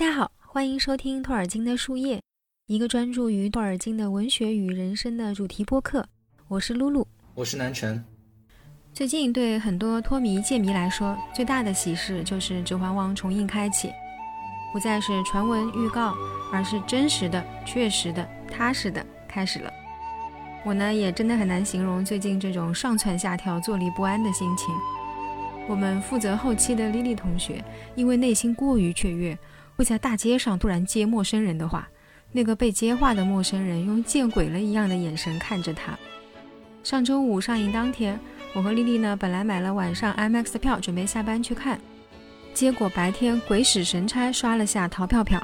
大家好，欢迎收听托尔金的树叶，一个专注于托尔金的文学与人生的主题播客。我是露露，我是南辰。最近对很多托迷剑迷来说，最大的喜事就是《指环王》重映开启，不再是传闻预告，而是真实的、确实的、踏实的开始了。我呢，也真的很难形容最近这种上蹿下跳、坐立不安的心情。我们负责后期的莉莉同学，因为内心过于雀跃。会在大街上突然接陌生人的话，那个被接话的陌生人用见鬼了一样的眼神看着他。上周五上映当天，我和丽丽呢本来买了晚上 IMAX 的票，准备下班去看，结果白天鬼使神差刷了下淘票票，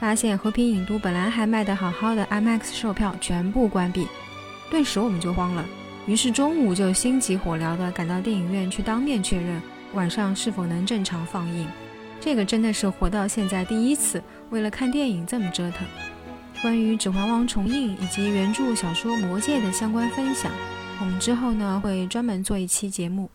发现和平影都本来还卖得好好的 IMAX 售票全部关闭，顿时我们就慌了，于是中午就心急火燎地赶到电影院去当面确认晚上是否能正常放映。这个真的是活到现在第一次为了看电影这么折腾。关于《指环王》重映以及原著小说《魔戒》的相关分享，我们之后呢会专门做一期节目。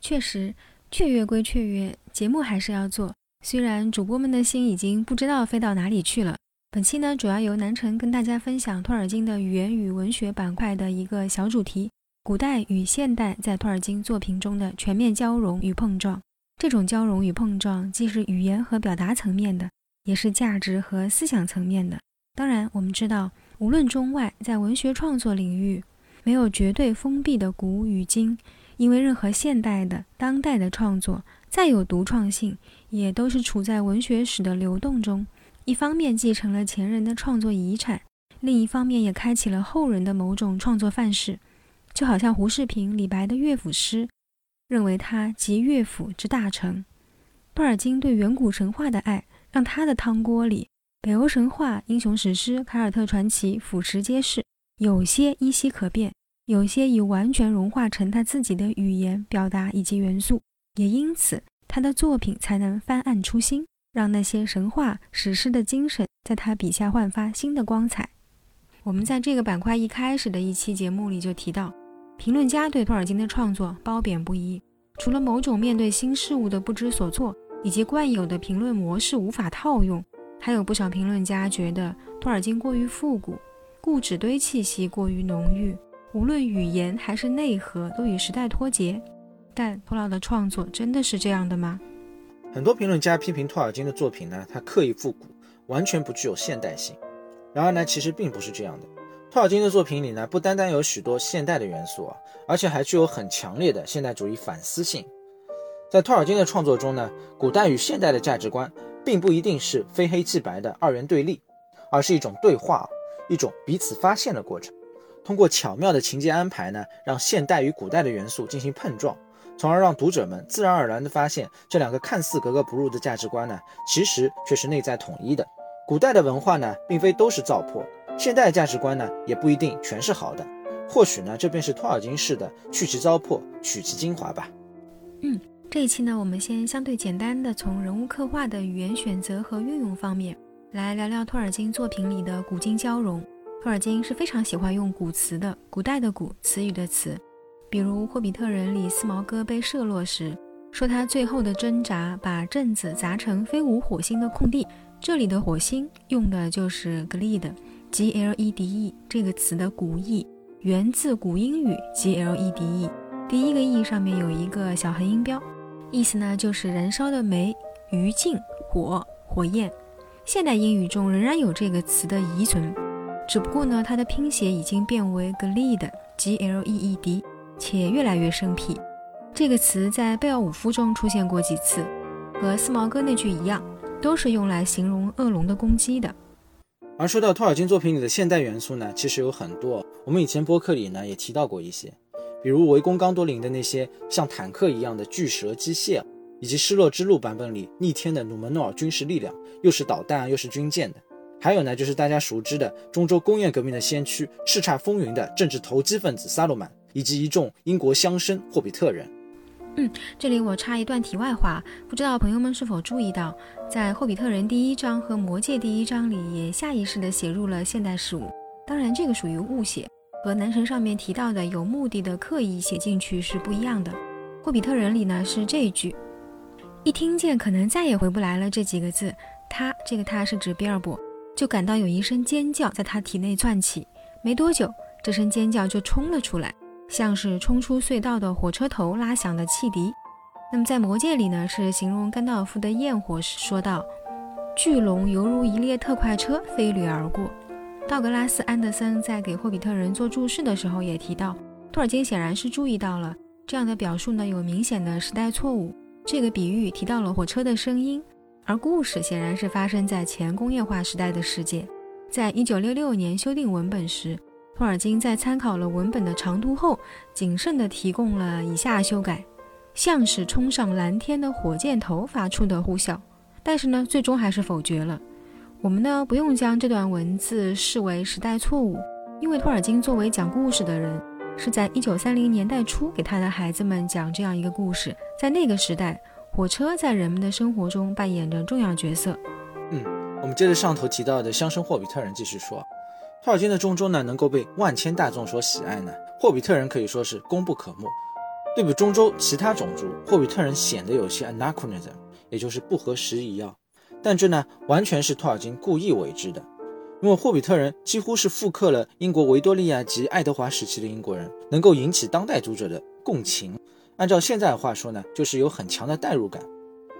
确实，雀跃归雀跃，节目还是要做。虽然主播们的心已经不知道飞到哪里去了。本期呢主要由南城跟大家分享托尔金的语言与文学板块的一个小主题：古代与现代在托尔金作品中的全面交融与碰撞。这种交融与碰撞，既是语言和表达层面的，也是价值和思想层面的。当然，我们知道，无论中外，在文学创作领域，没有绝对封闭的古与今，因为任何现代的、当代的创作，再有独创性，也都是处在文学史的流动中。一方面继承了前人的创作遗产，另一方面也开启了后人的某种创作范式。就好像胡适评李白的乐府诗。认为他集乐府之大成。布尔金对远古神话的爱，让他的汤锅里，北欧神话、英雄史诗、凯尔特传奇俯拾皆是。有些依稀可辨，有些已完全融化成他自己的语言表达以及元素。也因此，他的作品才能翻案出新，让那些神话史诗的精神在他笔下焕发新的光彩。我们在这个板块一开始的一期节目里就提到。评论家对托尔金的创作褒贬不一，除了某种面对新事物的不知所措，以及惯有的评论模式无法套用，还有不少评论家觉得托尔金过于复古，固执堆气息过于浓郁，无论语言还是内核都与时代脱节。但托老的创作真的是这样的吗？很多评论家批评托尔金的作品呢，他刻意复古，完全不具有现代性。然而呢，其实并不是这样的。托尔金的作品里呢，不单单有许多现代的元素啊，而且还具有很强烈的现代主义反思性。在托尔金的创作中呢，古代与现代的价值观并不一定是非黑即白的二元对立，而是一种对话，一种彼此发现的过程。通过巧妙的情节安排呢，让现代与古代的元素进行碰撞，从而让读者们自然而然地发现，这两个看似格格不入的价值观呢，其实却是内在统一的。古代的文化呢，并非都是糟粕。现代价值观呢，也不一定全是好的，或许呢，这便是托尔金式的去其糟粕，取其精华吧。嗯，这一期呢，我们先相对简单的从人物刻画的语言选择和运用方面来聊聊托尔金作品里的古今交融。托尔金是非常喜欢用古词的，古代的古词语的词，比如《霍比特人》里斯毛哥被射落时，说他最后的挣扎把镇子砸成飞舞火星的空地，这里的火星用的就是 gled。G L E D E 这个词的古意源自古英语 G L E D E，第一个 E 上面有一个小横音标，意思呢就是燃烧的煤、余烬、火、火焰。现代英语中仍然有这个词的遗存，只不过呢它的拼写已经变为 Gleed，G-L-E-E-D，且越来越生僻。这个词在贝奥武夫中出现过几次，和四毛哥那句一样，都是用来形容恶龙的攻击的。而说到托尔金作品里的现代元素呢，其实有很多。我们以前播客里呢也提到过一些，比如围攻刚多林的那些像坦克一样的巨蛇机械，以及失落之路版本里逆天的努门诺尔军事力量，又是导弹又是军舰的。还有呢，就是大家熟知的中州工业革命的先驱、叱咤风云的政治投机分子萨洛曼，以及一众英国乡绅霍比特人。嗯，这里我插一段题外话，不知道朋友们是否注意到，在《霍比特人》第一章和《魔戒》第一章里，也下意识地写入了现代事物。当然，这个属于误写，和男神上面提到的有目的的刻意写进去是不一样的。《霍比特人》里呢是这一句：一听见可能再也回不来了这几个字，他这个他是指比尔博，就感到有一声尖叫在他体内窜起。没多久，这声尖叫就冲了出来，像是冲出隧道的火车头拉响的汽笛。那么在魔戒里呢，是形容甘道夫的焰火时说道：“巨龙犹如一列特快车飞掠而过。”道格拉斯·安德森在给霍比特人做注释的时候也提到，托尔金显然是注意到了这样的表述呢有明显的时代错误。这个比喻提到了火车的声音，而故事显然是发生在前工业化时代的世界。在一九六六年修订文本时，托尔金在参考了文本的长度后，谨慎地提供了以下修改：像是冲上蓝天的火箭头发出的呼啸。但是呢，最终还是否决了。我们呢，不用将这段文字视为时代错误，因为托尔金作为讲故事的人。是在一九三零年代初给他的孩子们讲这样一个故事。在那个时代，火车在人们的生活中扮演着重要角色。嗯，我们接着上头提到的乡绅霍比特人继续说，托尔金的中州呢能够被万千大众所喜爱呢，霍比特人可以说是功不可没。对比中州其他种族，霍比特人显得有些 anachronism，也就是不合时宜啊。但这呢完全是托尔金故意为之的。因为霍比特人几乎是复刻了英国维多利亚及爱德华时期的英国人，能够引起当代读者的共情。按照现在的话说呢，就是有很强的代入感。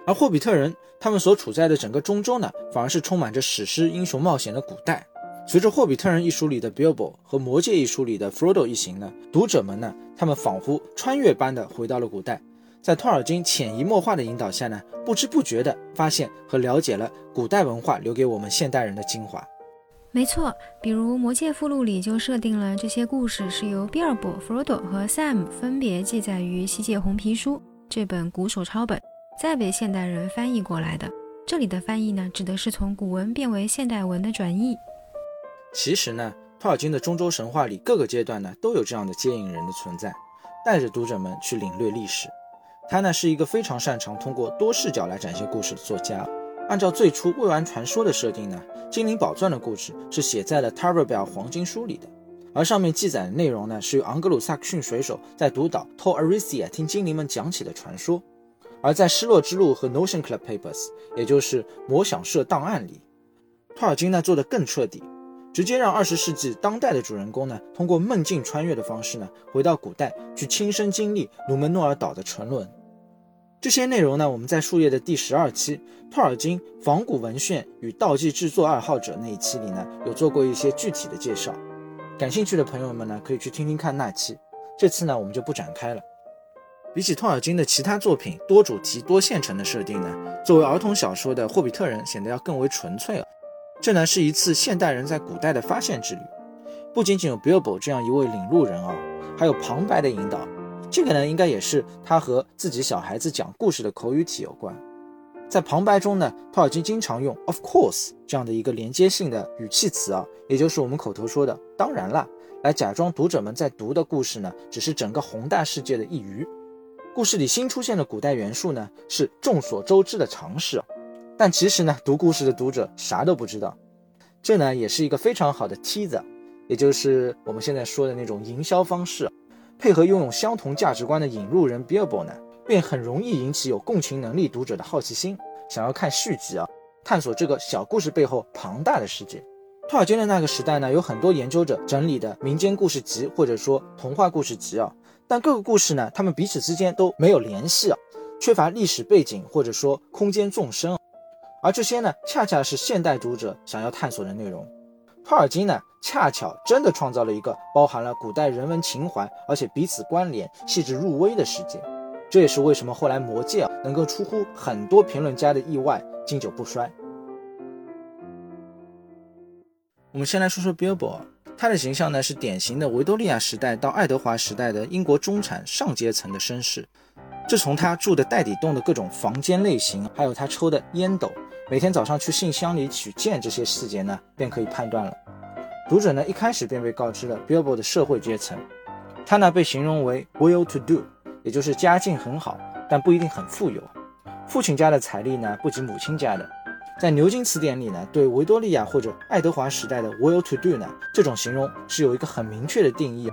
而霍比特人他们所处在的整个中州呢，反而是充满着史诗英雄冒险的古代。随着《霍比特人》一书里的 Bilbo 和《魔戒》一书里的 Frodo 一行呢，读者们呢，他们仿佛穿越般的回到了古代，在托尔金潜移默化的引导下呢，不知不觉的发现和了解了古代文化留给我们现代人的精华。没错，比如《魔戒》附录里就设定了这些故事是由比尔博、弗罗多和 Sam 分别记载于《西界红皮书》这本古手抄本，再被现代人翻译过来的。这里的翻译呢，指的是从古文变为现代文的转译。其实呢，托尔金的中州神话里各个阶段呢，都有这样的接引人的存在，带着读者们去领略历史。他呢，是一个非常擅长通过多视角来展现故事的作家。按照最初未完传说的设定呢，精灵宝钻的故事是写在了《Tarabell 黄金书里的，而上面记载的内容呢，是由昂格鲁萨克逊水手在独岛 To Arisia 听精灵们讲起的传说。而在《失落之路》和《Notion Club Papers》，也就是魔想社档案里，托尔金呢做的更彻底，直接让二十世纪当代的主人公呢，通过梦境穿越的方式呢，回到古代去亲身经历努门诺尔岛的沉沦。这些内容呢，我们在树叶的第十二期《托尔金仿古文献与道具制作爱好者》那一期里呢，有做过一些具体的介绍。感兴趣的朋友们呢，可以去听听看那期。这次呢，我们就不展开了。比起托尔金的其他作品多主题多线程的设定呢，作为儿童小说的《霍比特人》显得要更为纯粹了。这呢，是一次现代人在古代的发现之旅，不仅仅有 Billbo 这样一位领路人啊，还有旁白的引导。这个呢，应该也是他和自己小孩子讲故事的口语体有关。在旁白中呢，托尔金经常用 “of course” 这样的一个连接性的语气词啊，也就是我们口头说的“当然了”，来假装读者们在读的故事呢，只是整个宏大世界的一隅。故事里新出现的古代元素呢，是众所周知的常识啊，但其实呢，读故事的读者啥都不知道。这呢，也是一个非常好的梯子也就是我们现在说的那种营销方式。配合拥有相同价值观的引入人 Bilbo 呢，便很容易引起有共情能力读者的好奇心，想要看续集啊，探索这个小故事背后庞大的世界。托尔金的那个时代呢，有很多研究者整理的民间故事集或者说童话故事集啊，但各个故事呢，他们彼此之间都没有联系啊，缺乏历史背景或者说空间纵深啊，而这些呢，恰恰是现代读者想要探索的内容。托尔金呢，恰巧真的创造了一个包含了古代人文情怀，而且彼此关联、细致入微的世界。这也是为什么后来《魔戒》啊能够出乎很多评论家的意外，经久不衰。我们先来说说 Bilbo，他的形象呢是典型的维多利亚时代到爱德华时代的英国中产上阶层的绅士。这从他住的带底洞的各种房间类型，还有他抽的烟斗。每天早上去信箱里取件这些细节呢，便可以判断了。读者呢一开始便被告知了 Billboard 的社会阶层，他呢被形容为 well to do，也就是家境很好，但不一定很富有。父亲家的财力呢不及母亲家的。在牛津词典里呢，对维多利亚或者爱德华时代的 well to do 呢这种形容是有一个很明确的定义，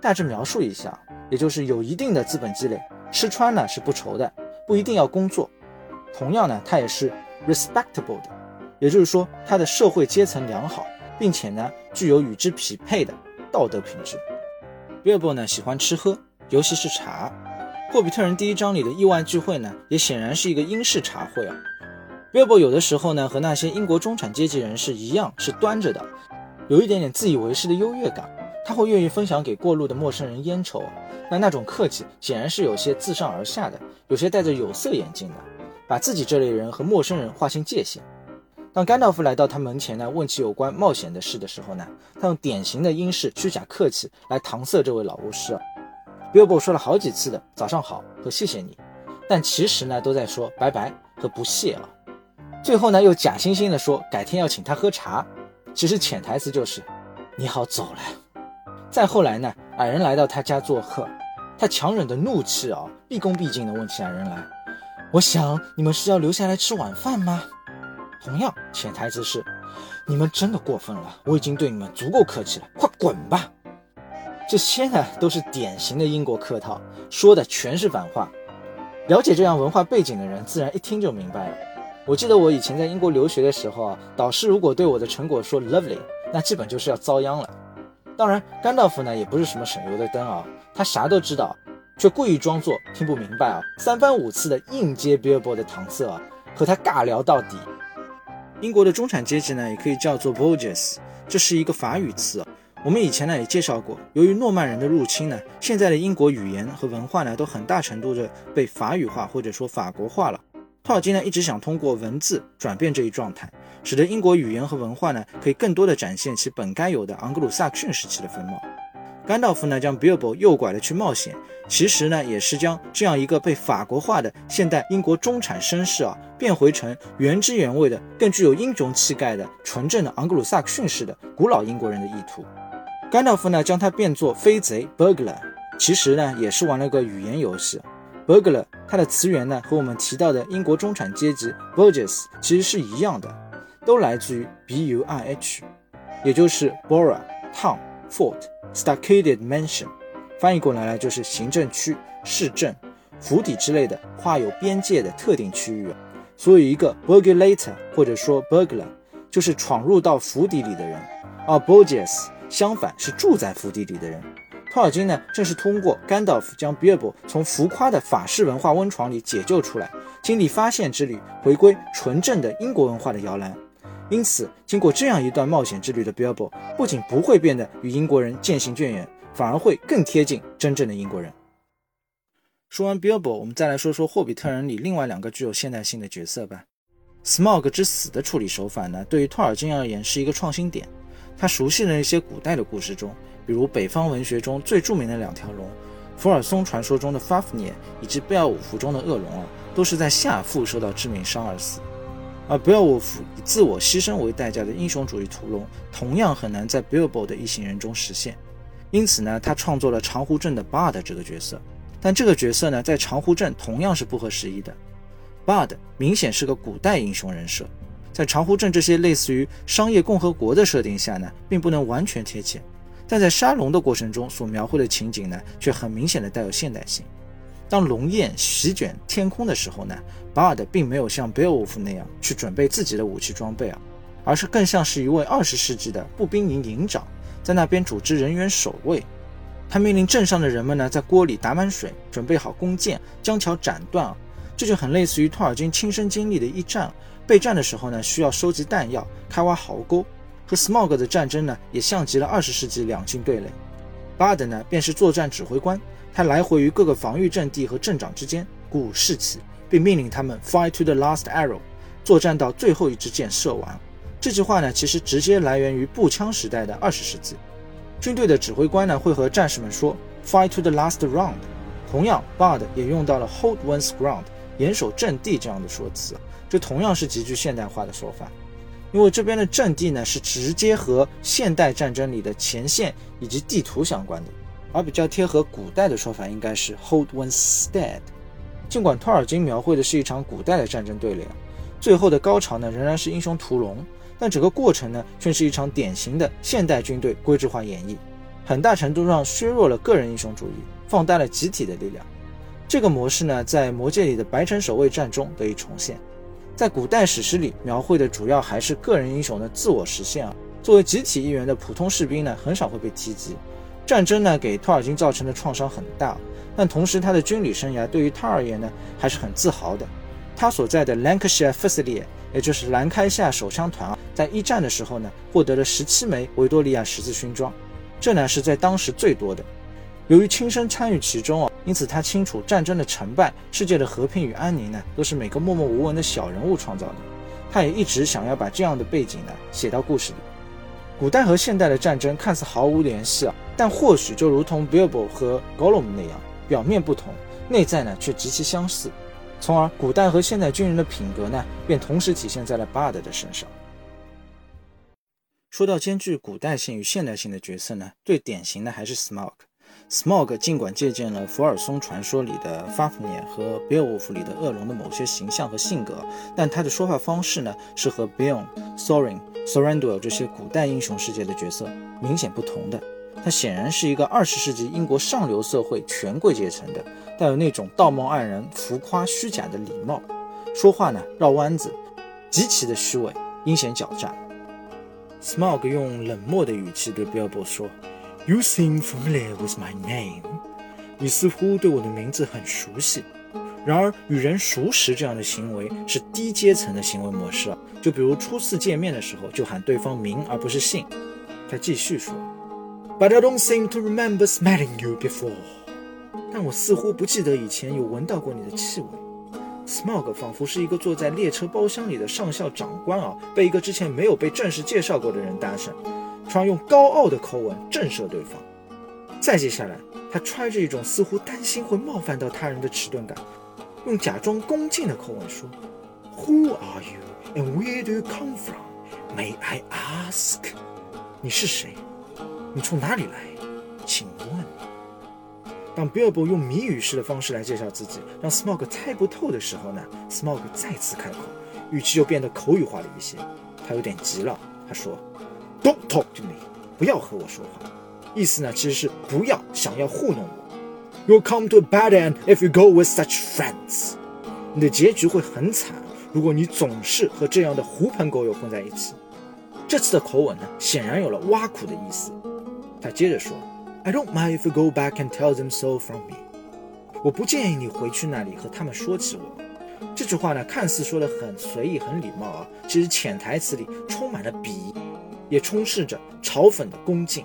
大致描述一下，也就是有一定的资本积累，吃穿呢是不愁的，不一定要工作。同样呢，他也是 respectable 的，也就是说他的社会阶层良好，并且呢具有与之匹配的道德品质。Bilbo 呢喜欢吃喝，尤其是茶。霍比特人第一章里的意外聚会呢，也显然是一个英式茶会啊。Bilbo 有的时候呢和那些英国中产阶级人士一样是端着的，有一点点自以为是的优越感。他会愿意分享给过路的陌生人烟抽，那那种客气显然是有些自上而下的，有些戴着有色眼镜的，把自己这类人和陌生人划清界限。当甘道夫来到他门前呢，问起有关冒险的事的时候呢，他用典型的英式虚假客气来搪塞这位老巫师。Bilbo 说了好几次的“早上好”和“谢谢你”，但其实呢都在说“拜拜”和“不谢”啊。最后呢又假惺惺的说改天要请他喝茶，其实潜台词就是“你好，走了”。再后来呢，矮人来到他家做客，他强忍的怒气啊，毕恭毕敬地问起矮人来：“我想你们是要留下来吃晚饭吗？”同样，潜台词是：“你们真的过分了，我已经对你们足够客气了，快滚吧！”这些呢，都是典型的英国客套，说的全是反话。了解这样文化背景的人，自然一听就明白了。我记得我以前在英国留学的时候啊，导师如果对我的成果说 “lovely”，那基本就是要遭殃了。当然，甘道夫呢也不是什么省油的灯啊，他啥都知道，却故意装作听不明白啊，三番五次的硬接 Billboard 的搪塞啊，和他尬聊到底。英国的中产阶级呢，也可以叫做 Bourgeois，这是一个法语词啊。我们以前呢也介绍过，由于诺曼人的入侵呢，现在的英国语言和文化呢都很大程度的被法语化或者说法国化了。托尔金呢一直想通过文字转变这一状态。使得英国语言和文化呢，可以更多的展现其本该有的昂格鲁萨克逊时期的风貌。甘道夫呢，将 Bilbo 诱拐了去冒险，其实呢，也是将这样一个被法国化的现代英国中产绅士啊，变回成原汁原味的、更具有英雄气概的纯正的昂格鲁萨克逊式的古老英国人的意图。甘道夫呢，将他变作飞贼 Burglar，其实呢，也是玩了个语言游戏。Burglar 它的词源呢，和我们提到的英国中产阶级 Burgess 其实是一样的。都来自于 B U I H，也就是 borough、town、fort、stockaded mansion，翻译过来呢就是行政区、市政、府邸之类的画有边界的特定区域。所以一个 burglator 或者说 burglar 就是闯入到府邸里的人，而 burgess 相反是住在府邸里的人。托尔金呢正是通过甘道夫将 Bilbo 从浮夸的法式文化温床里解救出来，经历发现之旅，回归纯正的英国文化的摇篮。因此，经过这样一段冒险之旅的 Bilbo 不仅不会变得与英国人渐行渐远，反而会更贴近真正的英国人。说完 Bilbo，我们再来说说霍比特人里另外两个具有现代性的角色吧。Smog 之死的处理手法呢，对于托尔金而言是一个创新点。他熟悉的一些古代的故事中，比如北方文学中最著名的两条龙，福尔松传说中的 Fafnir 以及贝尔伍福中的恶龙啊，都是在下腹受到致命伤而死。而 Beowulf 以自我牺牲为代价的英雄主义屠龙，同样很难在 Billboard 的一行人中实现。因此呢，他创作了长湖镇的 Bard 这个角色。但这个角色呢，在长湖镇同样是不合时宜的。Bard 明显是个古代英雄人设，在长湖镇这些类似于商业共和国的设定下呢，并不能完全贴切。但在杀龙的过程中所描绘的情景呢，却很明显的带有现代性。当龙焰席卷天空的时候呢，巴尔德并没有像贝尔夫那样去准备自己的武器装备啊，而是更像是一位二十世纪的步兵营营长，在那边组织人员守卫。他命令镇上的人们呢，在锅里打满水，准备好弓箭，将桥斩断啊。这就很类似于托尔金亲身经历的一战，备战的时候呢，需要收集弹药，开挖壕沟。和 Smog 的战争呢，也像极了二十世纪两军对垒。巴尔德呢，便是作战指挥官。他来回于各个防御阵地和镇长之间鼓舞士气，并命令他们 fight to the last arrow，作战到最后一支箭射完。这句话呢，其实直接来源于步枪时代的二十世纪。军队的指挥官呢，会和战士们说 fight to the last round。同样，Bard 也用到了 hold one's ground，严守阵地这样的说辞。这同样是极具现代化的说法，因为这边的阵地呢，是直接和现代战争里的前线以及地图相关的。而比较贴合古代的说法，应该是 hold one's stead。尽管托尔金描绘的是一场古代的战争对垒，最后的高潮呢仍然是英雄屠龙，但整个过程呢却是一场典型的现代军队规制化演绎，很大程度上削弱了个人英雄主义，放大了集体的力量。这个模式呢，在《魔戒》里的白城守卫战中得以重现。在古代史诗里描绘的主要还是个人英雄的自我实现啊。作为集体一员的普通士兵呢，很少会被提及。战争呢，给托尔金造成的创伤很大，但同时他的军旅生涯对于他而言呢，还是很自豪的。他所在的 Lancashire Fusilier，也就是兰开夏手枪团啊，在一战的时候呢，获得了十七枚维多利亚十字勋章，这呢是在当时最多的。由于亲身参与其中啊。因此，他清楚战争的成败、世界的和平与安宁呢，都是每个默默无闻的小人物创造的。他也一直想要把这样的背景呢写到故事里。古代和现代的战争看似毫无联系啊，但或许就如同 Bilbo 和 Gollum 那样，表面不同，内在呢却极其相似。从而，古代和现代军人的品格呢，便同时体现在了 Bard 的身上。说到兼具古代性与现代性的角色呢，最典型的还是 Smog。Smog 尽管借鉴了福尔松传说里的 Fafnir 和 Beowulf 里的恶龙的某些形象和性格，但他的说话方式呢，是和 Beorn、Thorin、Thranduil 这些古代英雄世界的角色明显不同的。他显然是一个二十世纪英国上流社会权贵阶层的，带有那种道貌岸然、浮夸虚假的礼貌，说话呢绕弯子，极其的虚伪、阴险狡诈。Smog 用冷漠的语气对 Bilbo 说。You seem familiar with my name。你似乎对我的名字很熟悉。然而，与人熟识这样的行为是低阶层的行为模式啊。就比如初次见面的时候就喊对方名而不是姓。他继续说：“But I don't seem to remember smelling you before。”但我似乎不记得以前有闻到过你的气味。Smog 仿佛是一个坐在列车包厢里的上校长官啊，被一个之前没有被正式介绍过的人搭讪。突然用高傲的口吻震慑对方，再接下来，他揣着一种似乎担心会冒犯到他人的迟钝感，用假装恭敬的口吻说：“Who are you and where do you come from? May I ask？你是谁？你从哪里来？请问？”当 Bilbo 用谜语式的方式来介绍自己，让 Smog 猜不透的时候呢，Smog 再次开口，语气又变得口语化了一些。他有点急了，他说。Don't talk to me，不要和我说话。意思呢，其实是不要想要糊弄我。You'll come to a bad end if you go with such friends。你的结局会很惨，如果你总是和这样的狐朋狗友混在一起。这次的口吻呢，显然有了挖苦的意思。他接着说：“I don't mind if you go back and tell them so from me。”我不建议你回去那里和他们说起我。这句话呢，看似说的很随意、很礼貌啊，其实潜台词里充满了鄙夷。也充斥着嘲讽的恭敬。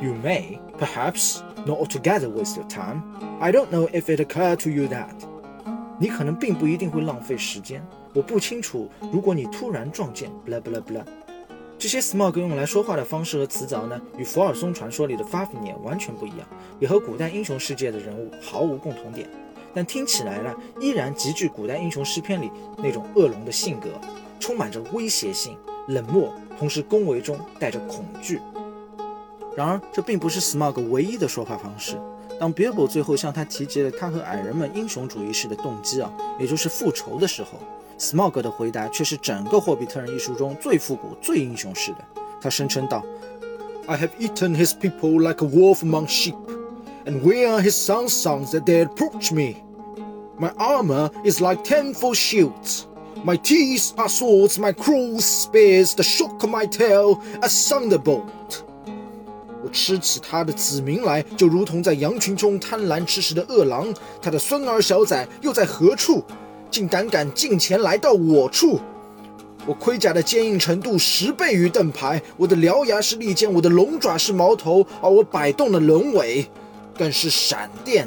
You may, perhaps, not altogether waste your time. I don't know if it occurred to you that. 你可能并不一定会浪费时间。我不清楚，如果你突然撞见，blah blah blah。这些 smog 用来说话的方式和词藻呢，与福尔松传说里的 Fafnir 完全不一样，也和古代英雄世界的人物毫无共同点。但听起来呢，依然极具古代英雄诗篇里那种恶龙的性格，充满着威胁性。冷漠，同时恭维中带着恐惧。然而，这并不是 Smog 唯一的说话方式。当 Bilbo 最后向他提及了他和矮人们英雄主义式的动机啊，也就是复仇的时候，Smog 的回答却是整个《霍比特人》一书中最复古、最英雄式的。他声称道：“I have eaten his people like a wolf among sheep, and where are his sons' sons that dare approach me? My armor is like tenfold shields.” My teeth are swords, my cruel spears. The shock of my tail a thunderbolt. 我吃起他的子民来，就如同在羊群中贪婪吃食的饿狼。他的孙儿小崽又在何处？竟胆敢近前来到我处！我盔甲的坚硬程度十倍于盾牌，我的獠牙是利剑，我的龙爪是矛头，而我摆动的龙尾更是闪电。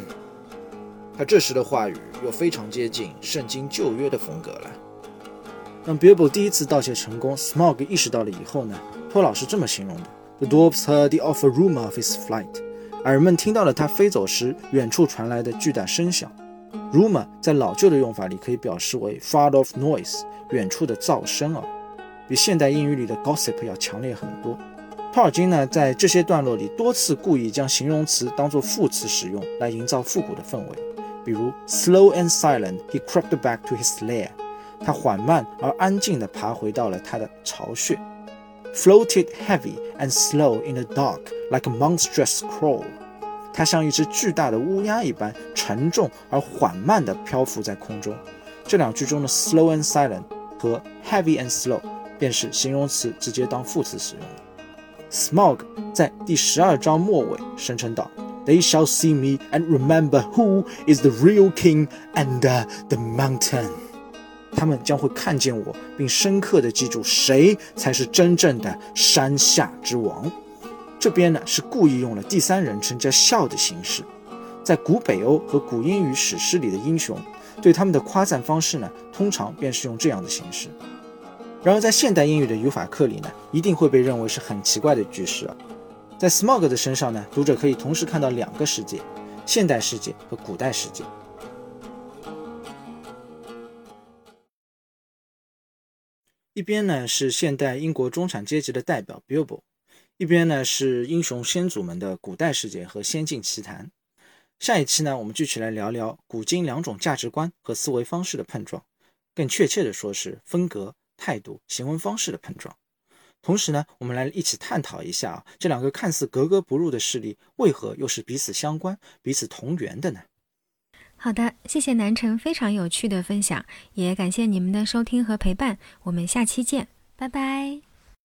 他这时的话语又非常接近圣经旧约的风格了。当 Bilbo 第一次盗窃成功，Smog 意识到了以后呢，托老是这么形容的：The dwarves heard the awful rumor of his flight。矮人们听到了他飞走时远处传来的巨大声响。Rumor 在老旧的用法里可以表示为 far off noise，远处的噪声啊，比现代英语里的 gossip 要强烈很多。托尔金呢，在这些段落里多次故意将形容词当做副词使用，来营造复古的氛围。比如 slow and silent he crept back to his lair。他缓慢而安静地爬回到了他的巢穴，floated heavy and slow in the dark like a monstrous crow。 它像一只巨大的乌鸦一般沉重而缓慢地漂浮在空中。这两句中的 slow and silent 和 heavy and slow 便是形容词直接当副词使用的。Smog 在第十二章末尾声称道：“They shall see me and remember who is the real king under the mountain。” 他们将会看见我，并深刻地记住谁才是真正的山下之王。这边呢是故意用了第三人称加笑的形式，在古北欧和古英语史诗里的英雄，对他们的夸赞方式呢，通常便是用这样的形式。然而在现代英语的语法课里呢，一定会被认为是很奇怪的句式啊。在 Smog 的身上呢，读者可以同时看到两个世界：现代世界和古代世界。一边呢是现代英国中产阶级的代表 Bilbo。一边呢是英雄先祖们的古代世界和仙境奇谈，下一期呢我们继续来聊聊古今两种价值观和思维方式的碰撞，更确切的说是风格、态度、行为方式的碰撞。同时呢，我们来一起探讨一下啊，这两个看似格格不入的势力为何又是彼此相关、彼此同源的呢？好的，谢谢南城非常有趣的分享，也感谢你们的收听和陪伴，我们下期见，拜拜。